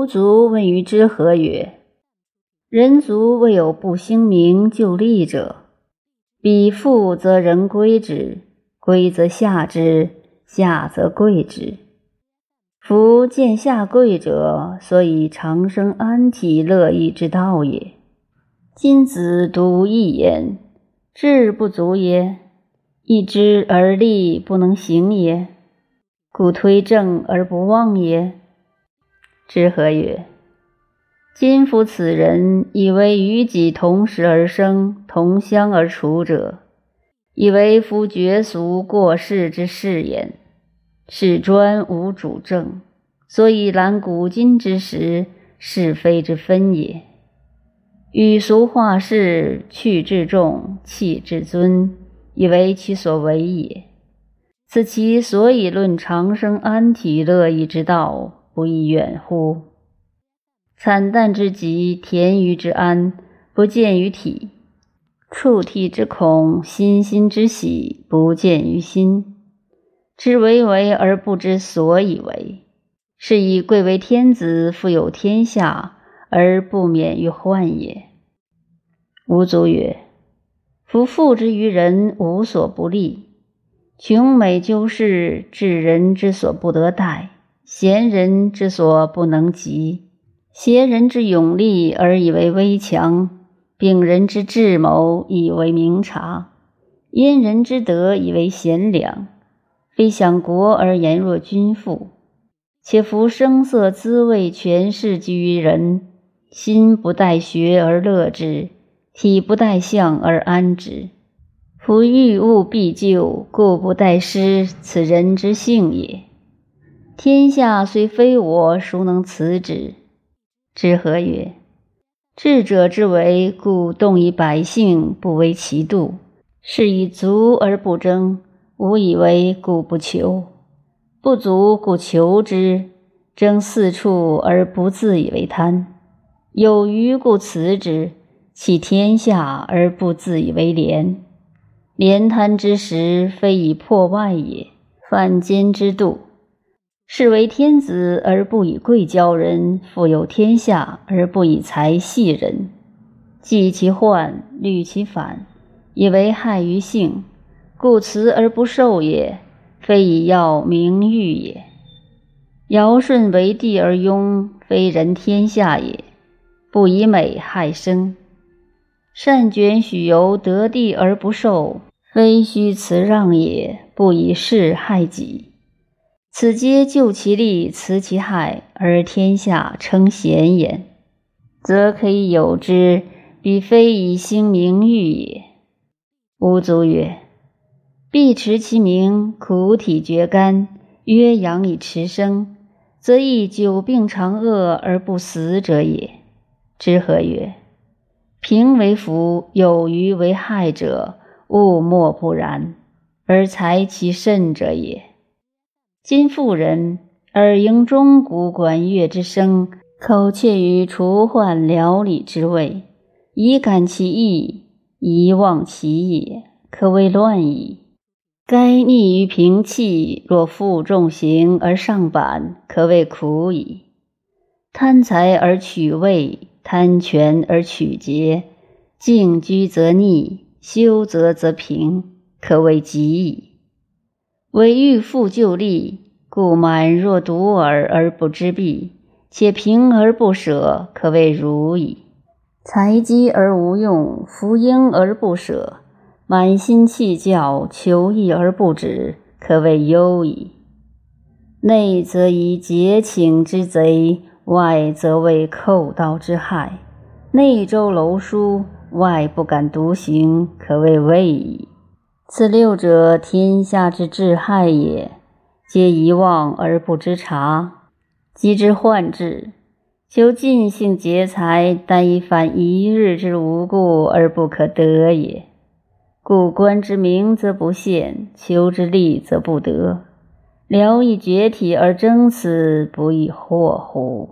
吾卒问于之何曰：“人卒未有不兴名就利者。彼富则人归之，归则下之，下则贵之。夫见下贵者，所以长生安体乐意之道也。今子独一言，志不足也；一知而力不能行也，故推正而不忘也。”之何曰：“今夫此人，以为与己同时而生，同乡而处者，以为夫绝俗过世之事焉。是专无主正，所以览古今之时，是非之分也。与俗化世，去至重，弃至尊，以为其所为也。此其所以论长生安体乐意之道。”不亦远乎？惨淡之极，田于之安，不见于体；触涕之恐，欣欣之喜，不见于心。知为为而不知所以为，是以贵为天子，富有天下，而不免于患也。吾祖曰：夫富之于人，无所不利；穷美究士，治人之所不得待。贤人之所不能及，邪人之勇力而以为威强，秉人之智谋以为明察，因人之德以为贤良，非享国而言若君父，且夫声色滋味权势居于人，心不待学而乐之，体不待相而安之。夫欲物必就，故不待失，此人之性也。天下虽非我，孰能辞之？之何曰？智者之为，故动以百姓，不为其度；是以足而不争，无以为，故不求；不足，故求之；争四处而不自以为贪；有余，故辞之；弃天下而不自以为廉。廉贪之时，非以破外也，犯奸之度。是为天子而不以贵骄人，富有天下而不以财系人，济其患，虑其反，以为害于性，故辞而不受也，非以要名誉也。尧舜为帝而庸，非人天下也，不以美害生。善卷许由得地而不受，非虚辞让也，不以势害己。此皆救其利，辞其害，而天下称贤也，则可以有之。彼非以兴名誉也。吾卒曰：必持其名，苦体绝肝，曰养以持生，则亦久病长恶而不死者也。知何曰？平为福，有余为害者，物莫不然，而才其甚者也。今妇人耳迎钟鼓管乐之声，口窃于除患疗理之味，以感其意，以忘其也，可谓乱矣。该逆于平气，若负重行而上板，可谓苦矣。贪财而取位，贪权而取节，静居则逆，修则则平，可谓极矣。为欲复旧利，故满若独耳而不知弊，且平而不舍，可谓如矣。财积而无用，福婴而不舍，满心弃教，求义而不止，可谓忧矣。内则以节请之贼，外则为寇盗之害。内周楼书，外不敢独行，可谓畏矣。此六者，天下之至害也，皆遗忘而不知察，及之患志，求尽兴劫财，但以反一日之无故而不可得也。故观之明则不现，求之利则不得，聊以绝体而争此，不亦惑乎？